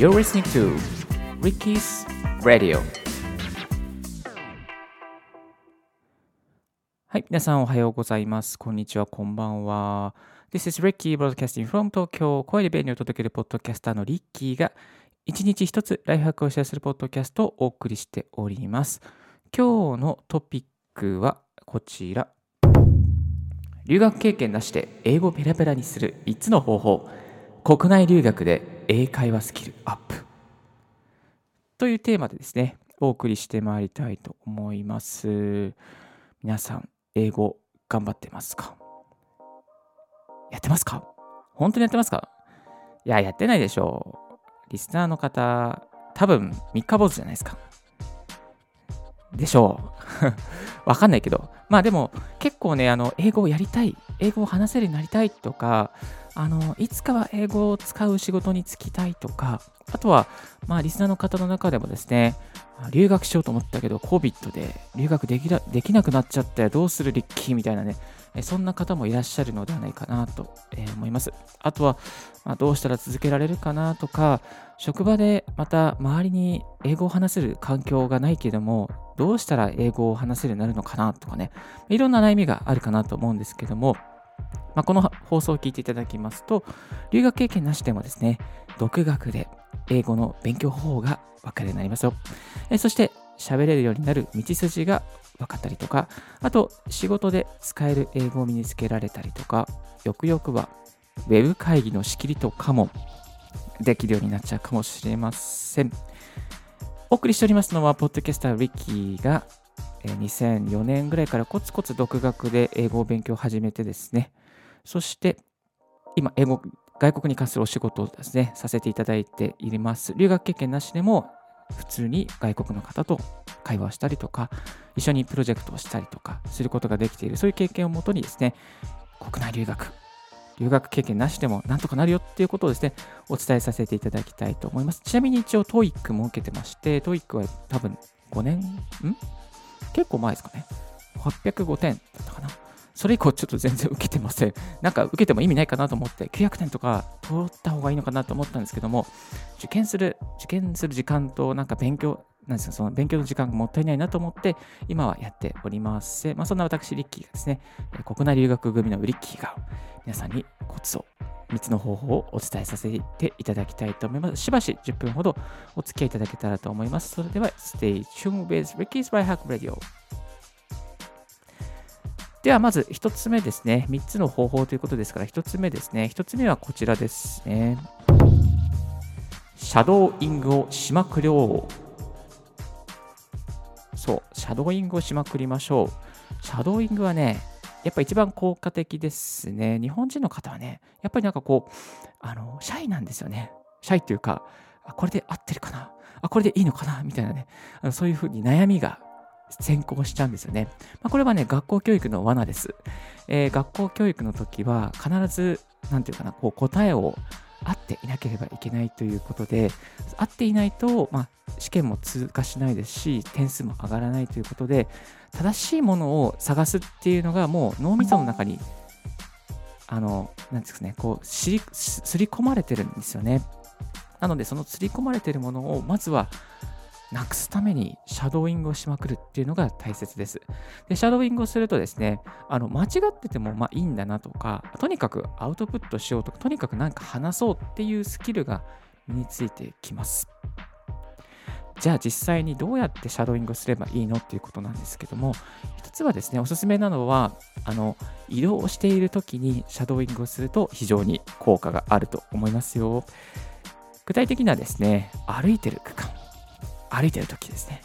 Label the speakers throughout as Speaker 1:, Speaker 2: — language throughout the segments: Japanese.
Speaker 1: You're listening to Ricky's Radio はい、皆さんおはようございます。こんにちは、こんばんは。This is Ricky Broadcasting from Tokyo 声で便利を届けるポッドキャスターのリッキーが一日一つライフハックをシェアするポッドキャストをお送りしております。今日のトピックはこちら。留学経験なしで英語ペラペラにする3つの方法。国内留学で英会話スキルアップ。というテーマでですね、お送りしてまいりたいと思います。皆さん、英語頑張ってますか？やってますか？本当にやってますか？いや、やってないでしょう。リスナーの方、多分三日坊主じゃないですか。でしょう。わかんないけど。まあでも、結構ね、あの、英語をやりたい、英語を話せるようになりたいとか、あの、いつかは英語を使う仕事に就きたいとか、あとは、まあ、リスナーの方の中でもですね、留学しようと思ったけど、COVID で留学できなできなくなっちゃったよ、どうするリッキーみたいなね、そんな方もいらっしゃるのではないかなと思います。あとは、まあ、どうしたら続けられるかなとか、職場でまた周りに英語を話せる環境がないけども、どうしたら英語を話せるようになるのかなとかね、いろんな悩みがあるかなと思うんですけども、まあ、この放送を聞いていただきますと、留学経験なしでもですね、独学で英語の勉強方法が分かるようになりますよ。えそして、喋れるようになる道筋が分かったりとか、あと、仕事で使える英語を身につけられたりとか、よくよくは、ウェブ会議の仕切りとかもできるようになっちゃうかもしれません。お送りしておりますのは、ポッドキャスターリッキーが、2004年ぐらいからコツコツ独学で英語を勉強を始めてですね、そして今、英語、外国に関するお仕事をですね、させていただいています。留学経験なしでも、普通に外国の方と会話をしたりとか、一緒にプロジェクトをしたりとかすることができている、そういう経験をもとにですね、国内留学、留学経験なしでもなんとかなるよっていうことをですね、お伝えさせていただきたいと思います。ちなみに一応 TOEIC も受けてまして、TOEIC は多分5年、ん結構前ですかね。805点だったかな。それ以降ちょっと全然受けてません。なんか受けても意味ないかなと思って、900点とか取った方がいいのかなと思ったんですけども、受験する、受験する時間となんか勉強、なんですか、その勉強の時間がもったいないなと思って、今はやっております。まあ、そんな私、リッキーがですね、国内留学組のリッキーが皆さんにコツを、3つの方法をお伝えさせていただきたいと思います。しばし10分ほどお付き合いいただけたらと思います。それでは、Stay tuned with Ricky's by Hack Radio。ではまず1つ目ですね。3つの方法ということですから、1つ目ですね。1つ目はこちらですね。シャドーイングをしまくりょう。そう、シャドーイングをしまくりましょう。シャドーイングはね、やっぱ一番効果的ですね。日本人の方はね、やっぱりなんかこう、あの、シャイなんですよね。シャイっていうか、あこれで合ってるかな？あ、これでいいのかな？みたいなね、あのそういうふうに悩みが先行しちゃうんですよね。まあ、これはね、学校教育の罠です。えー学校教育の時は必ず、なんていうかな、こう答えを合っていなければいけないということで、合っていないと、まあ、試験も通過しないですし、点数も上がらないということで、正しいものを探すっていうのがもう脳みその中に、あの、なんですかね、こう、しり、すり込まれてるんですよね。なので、その刷り込まれてるものを、まずは、なくすためにシャドーイングをしまくるっていうのが大切です。で、シャドーイングをするとですね、あの間違っててもまあいいんだなとか、とにかくアウトプットしようとか、とにかくなんか話そうっていうスキルが身についてきます。じゃあ実際にどうやってシャドーイングをすればいいのっていうことなんですけども、一つはですね、おすすめなのは、あの移動している時にシャドーイングをすると非常に効果があると思いますよ。具体的にはですね、歩いてる区間、歩いてる時ですね。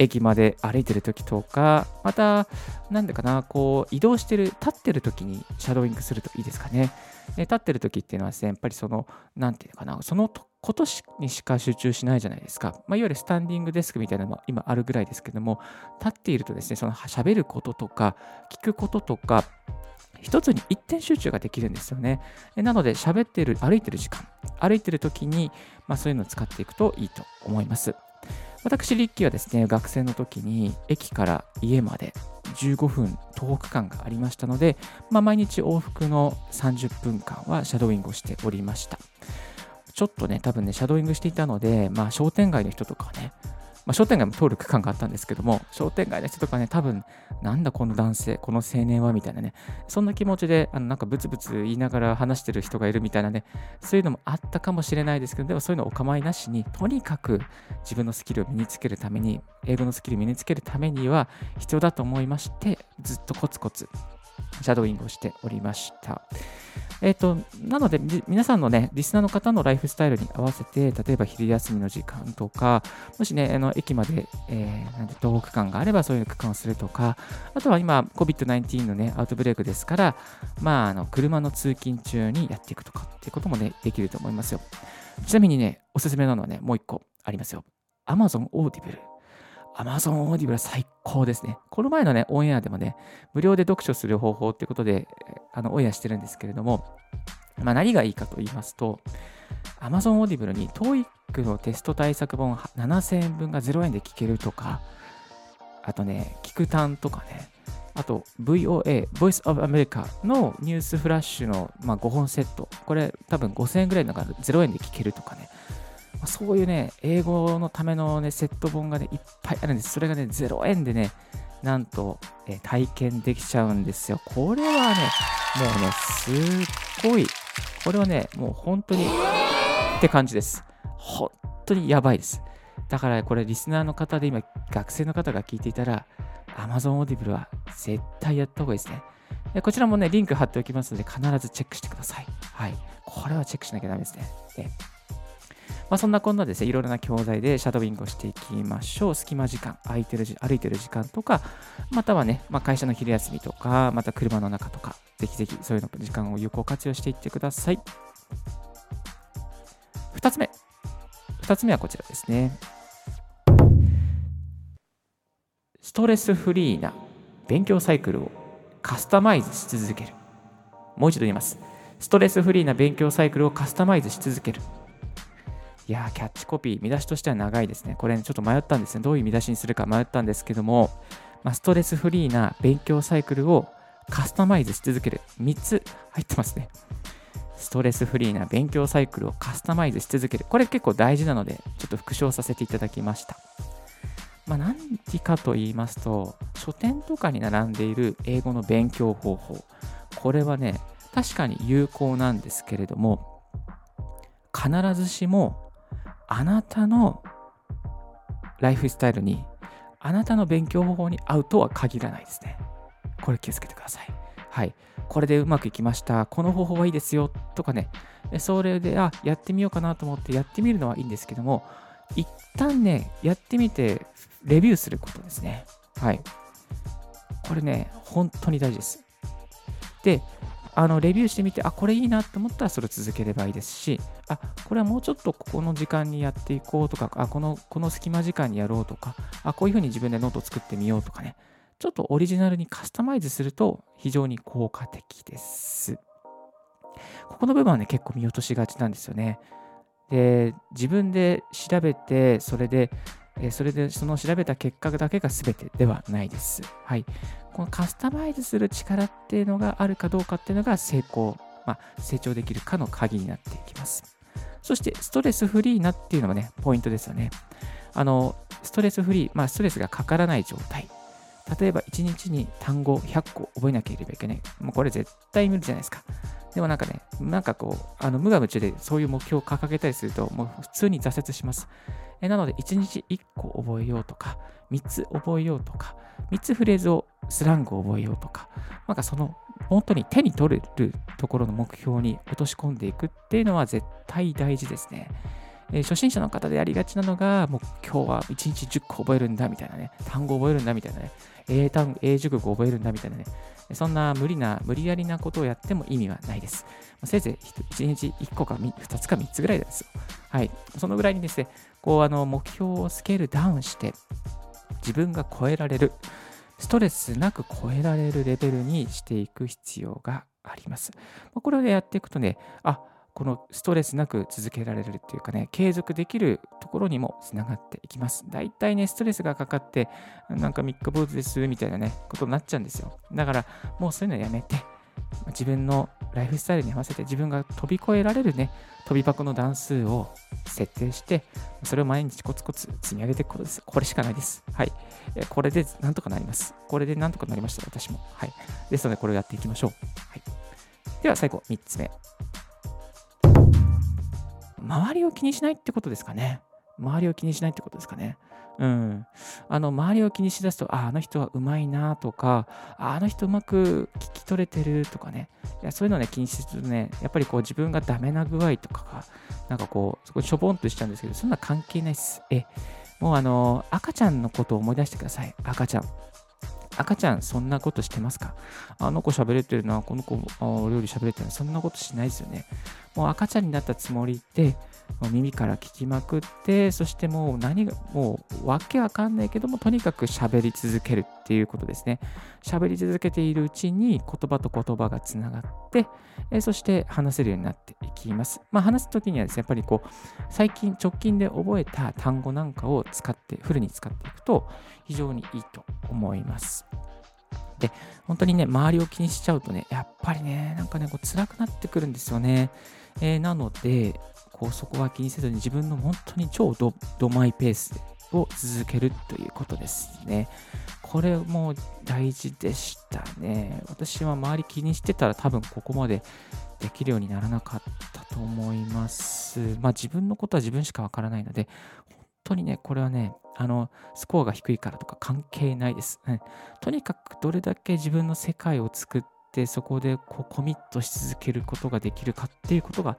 Speaker 1: 駅まで歩いてる時とか、また、なんでかな、こう、移動してる、立ってる時にシャドーイングするといいですかね。で立ってる時っていうのはですね、やっぱりその、なんていうのかな、そのことにしか集中しないじゃないですか。まあ、いわゆるスタンディングデスクみたいなのも今あるぐらいですけども、立っているとですね、その喋ることとか、聞くこととか、一つに一点集中ができるんですよね。なので、喋ってる、歩いてる時間、歩いてる時に、まあ、そういうのを使っていくといいと思います。私、リッキーはですね、学生の時に駅から家まで15分東北間がありましたので、まあ、毎日往復の30分間はシャドウイングをしておりました。ちょっとね、多分ね、シャドウイングしていたので、まあ、商店街の人とかね、まあ、商店街も通る区間があったんですけども、商店街の人とかね、多分、なんだこの男性、この青年はみたいなね、そんな気持ちで、あのなんかブツブツ言いながら話してる人がいるみたいなね、そういうのもあったかもしれないですけど、でもそういうのお構いなしに、とにかく自分のスキルを身につけるために、英語のスキルを身につけるためには必要だと思いまして、ずっとコツコツシャドーイングをしておりました。えっ、ー、と、なので、皆さんのね、リスナーの方のライフスタイルに合わせて、例えば昼休みの時間とか、もしね、あの駅まで、えー、なんで、徒歩区間があればそういう区間をするとか、あとは今、COVID-19 のね、アウトブレイクですから、まあ、あの、車の通勤中にやっていくとかっていうこともね、できると思いますよ。ちなみにね、おすすめなのはね、もう一個ありますよ。Amazon Audible。Amazon Audible 最高ですね。この前のね、オンエアでもね、無料で読書する方法ってことで、あの、オンエアしてるんですけれども、まあ、何がいいかと言いますと、Amazon Audible に TOEIC のテスト対策本7000円分が0円で聞けるとか、あとね、聞く単とかね、あと VOA、Voice of America のニュースフラッシュの、まあ、5本セット。これ多分5000円ぐらいのが0円で聞けるとかね。まそういうね、英語のためのね、セット本がね、いっぱいあるんです。それがね、0円でね、なんと、えー、体験できちゃうんですよ。これはね、もうね、すっごい、これはね、もう本当に、って感じです。本当にやばいです。だからこれ、リスナーの方で今、学生の方が聞いていたら、Amazon Audible は絶対やった方がいいですね。でこちらもね、リンク貼っておきますので、必ずチェックしてください。はい。これはチェックしなきゃダメですね。まあ、そんなこんなですね、いろいろな教材でシャドウィングをしていきましょう。隙間時間、空いてる歩いてる時間とか、またはね、まあ、会社の昼休みとか、また車の中とか、ぜひぜひそういうの時間を有効活用していってください。2つ目。2つ目はこちらですね。ストレスフリーな勉強サイクルをカスタマイズし続ける。もう一度言います。ストレスフリーな勉強サイクルをカスタマイズし続ける。いや、キャッチコピー、見出しとしては長いですね。これ、ね、ちょっと迷ったんですね。どういう見出しにするか迷ったんですけども、まあ、ストレスフリーな勉強サイクルをカスタマイズし続ける。3つ入ってますね。ストレスフリーな勉強サイクルをカスタマイズし続ける。これ結構大事なので、ちょっと復唱させていただきました。まあ、何かと言いますと、書店とかに並んでいる英語の勉強方法。これはね、確かに有効なんですけれども、必ずしもあなたのライフスタイルに、あなたの勉強方法に合うとは限らないですね。これ気をつけてください。はい。これでうまくいきました。この方法はいいですよ。とかね。それで、あ、やってみようかなと思ってやってみるのはいいんですけども、一旦ね、やってみて、レビューすることですね。はい。これね、本当に大事です。で、あのレビューしてみて、あ、これいいなと思ったらそれ続ければいいですし、あ、これはもうちょっとここの時間にやっていこうとか、あ、このこの隙間時間にやろうとか、あ、こういうふうに自分でノート作ってみようとかね、ちょっとオリジナルにカスタマイズすると非常に効果的です。ここの部分はね、結構見落としがちなんですよね。で、自分で調べて、それでえそれでその調べた結果だけが全てではないです。はい。このカスタマイズする力っていうのがあるかどうかっていうのが成功、まあ、成長できるかの鍵になっていきます。そして、ストレスフリーなっていうのがね、ポイントですよね。あの、ストレスフリー、まあ、ストレスがかからない状態。例えば、1日に単語100個覚えなければいけない。もうこれ絶対無理じゃないですか。でもなんかね、なんかこう、あの無我夢中でそういう目標を掲げたりすると、もう普通に挫折します。えなので、1日1個覚えようとか、3つ覚えようとか、3つフレーズを、スラングを覚えようとか、なんかその、本当に手に取れるところの目標に落とし込んでいくっていうのは絶対大事ですね。えー、初心者の方でやりがちなのが、もう今日は1日10個覚えるんだみたいなね、単語覚えるんだみたいなね、英単語英熟語覚えるんだみたいなね、そんな無理な、無理やりなことをやっても意味はないです。せいぜい1日1個か2つか3つぐらいですよ。はい。そのぐらいにですね、こう、あの、目標をスケールダウンして、自分が超えられる、ストレスなく超えられるレベルにしていく必要があります。これでやっていくとね、あ、このストレスなく続けられるっていうかね、継続できるところにもつながっていきます。大体ね、ストレスがかかって、なんか三日坊主ですみたいなね、ことになっちゃうんですよ。だから、もうそういうのやめて、自分のライフスタイルに合わせて自分が飛び越えられるね、飛び箱の段数を設定して、それを毎日コツコツ積み上げていくことです。これしかないです。はい。これでなんとかなります。これでなんとかなりました、私も。はい。ですので、これをやっていきましょう。はい。では、最後、3つ目。周りを気にしないってことですかね。周りを気にしないってことですかね。うん。あの、周りを気にしだすと、あ、あの人はうまいなとか、あ、あの人うまく聞き取れてるとかね。いやそういうのね、気にするとね、やっぱりこう自分がダメな具合とかが、なんかこう、そこしょぼんとしちゃうんですけど、そんな関係ないっす。え、もうあの、赤ちゃんのことを思い出してください。赤ちゃん。赤ちゃん、そんなことしてますか？あの子喋れてるな、この子、お料理喋れてるな、そんなことしないですよね。もう赤ちゃんになったつもりで、耳から聞きまくって、そしてもう何が、もうわけわかんないけども、とにかく喋り続けるっていうことですね。喋り続けているうちに言葉と言葉がつながって、えそして話せるようになっていきます。まあ、話すときにはですね、やっぱりこう、最近直近で覚えた単語なんかを使って、フルに使っていくと非常にいいと思います。で、本当にね、周りを気にしちゃうとね、やっぱりね、なんかね、こう辛くなってくるんですよね。えー、なので、こうそこは気にせずに自分の本当に超ドドマイペースを続けるということですね。これも大事でしたね。私は周り気にしてたら多分ここまでできるようにならなかったと思います。まあ自分のことは自分しかわからないので、本当にね、これはね、あの、スコアが低いからとか関係ないです。とにかくどれだけ自分の世界を作ってってそこでこうコミットし続けることができるかっていうことが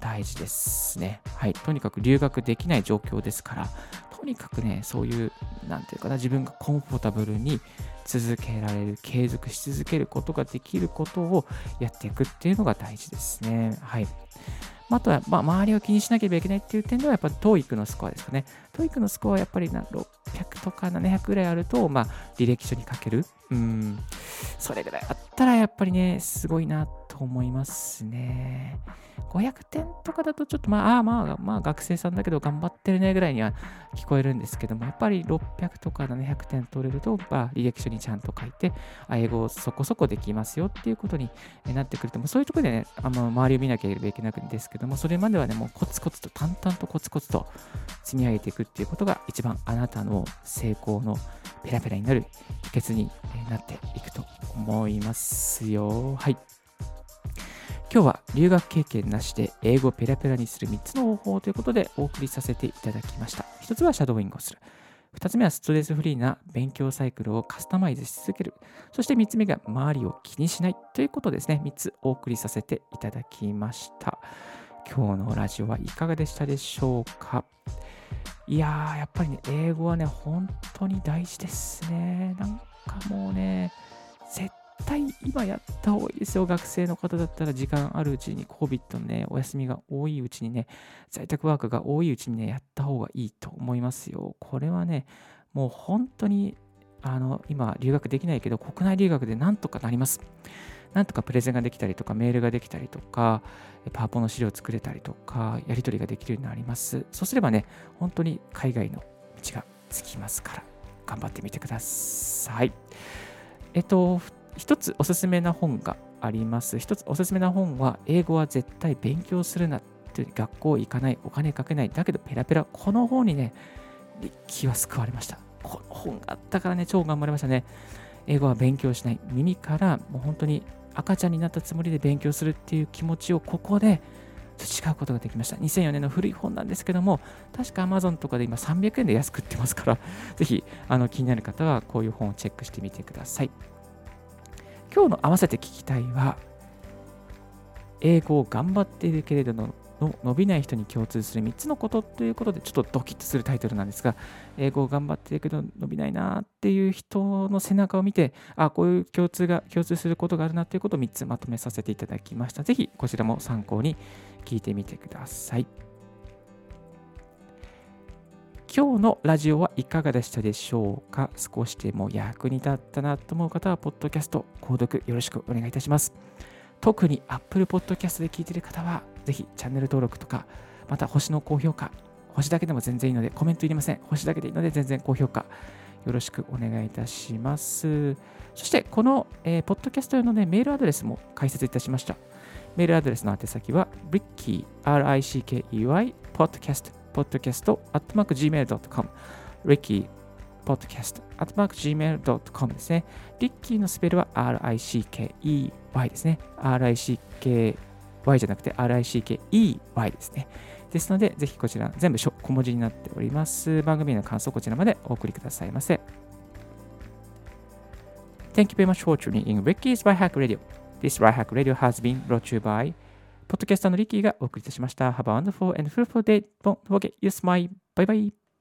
Speaker 1: 大事ですね。はい。とにかく留学できない状況ですから、とにかくね、そういう、なんていうかな、自分がコンフォータブルに続けられる、継続し続けることができることをやっていくっていうのが大事ですね。はい。あとは、ま、周りを気にしなければいけないっていう点では、やっぱ TOEIC のスコアですかね。TOEIC のスコアはやっぱりな600とか700ぐらいあると、まあ、履歴書に書ける。うん。それぐらいあったら、やっぱりね、すごいなと思いますね。500点とかだとちょっとまあ、まあ、まあ学生さんだけど頑張ってるねぐらいには聞こえるんですけども、やっぱり600とか700点取れると、まあ、履歴書にちゃんと書いて、英語をそこそこできますよっていうことになってくると、もそういうところでね、あの周りを見なければいけないんですけども、それまではね、もうコツコツと淡々とコツコツと積み上げていくっていうことが一番あなたの成功のペラペラになる秘訣になっていくと思いますよ。はい。今日は留学経験なしで英語をペラペラにする3つの方法ということでお送りさせていただきました。1つはシャドウイングをする。2つ目はストレスフリーな勉強サイクルをカスタマイズし続ける。そして3つ目が周りを気にしないということですね。3つお送りさせていただきました。今日のラジオはいかがでしたでしょうか？いやー、やっぱりね、英語はね、本当に大事ですね。なんかもうね、絶対今やった方がいいですよ。学生の方だったら時間あるうちに COVID のね、お休みが多いうちにね、在宅ワークが多いうちにね、やった方がいいと思いますよ。これはね、もう本当に、あの、今留学できないけど、国内留学でなんとかなります。なんとかプレゼンができたりとか、メールができたりとか、パワポの資料を作れたりとか、やり取りができるようになります。そうすればね、本当に海外の道がつきますから、頑張ってみてください。えっと、一つおすすめな本があります。一つおすすめな本は、英語は絶対勉強するなって学校行かない、お金かけない、だけどペラペラ。この本にね、気は救われました。この本があったからね、超頑張りましたね。英語は勉強しない。耳からもう本当に赤ちゃんになったつもりで勉強するっていう気持ちをここで培うことができました。2004年の古い本なんですけども、確か Amazon とかで今300円で安く売ってますから、ぜひあの気になる方はこういう本をチェックしてみてください。今日の合わせて聞きたいは、英語を頑張っているけれどもの伸びない人に共通する3つのことということで、ちょっとドキッとするタイトルなんですが、英語を頑張ってるけど伸びないなっていう人の背中を見て、あ、こういう共通が、共通することがあるなということを3つまとめさせていただきました。ぜひ、こちらも参考に聞いてみてください。今日のラジオはいかがでしたでしょうか？少しでも役に立ったなと思う方は、ポッドキャスト、購読よろしくお願いいたします。特に Apple Podcast で聞いている方は、ぜひチャンネル登録とか、また星の高評価、星だけでも全然いいので、コメントいりません。星だけでいいので、全然高評価、よろしくお願いいたします。そして、この、えー、ポッドキャスト用の、ね、メールアドレスも解説いたしました。メールアドレスの宛先は ricky, r-i-c-k-e-y, podcast, podcast, at mark gmail.com, rickey, podcast, at mark gmail.com ですね。リッキーのスペルは r-i-c-k-e-y ですね。r i c k Y じゃなくて r-i-c-k-e-y ですね。ですので、ぜひこちら全部小文字になっております。番組の感想こちらまでお送りくださいませ。Thank you very much for tuning in Ricky's Right Hack Radio. This Right Hack Radio has been brought to you by ポッドキャスターのリッキーがお送りいたしました。Have a wonderful and fruitful day. Don't forget, you smile. Bye bye.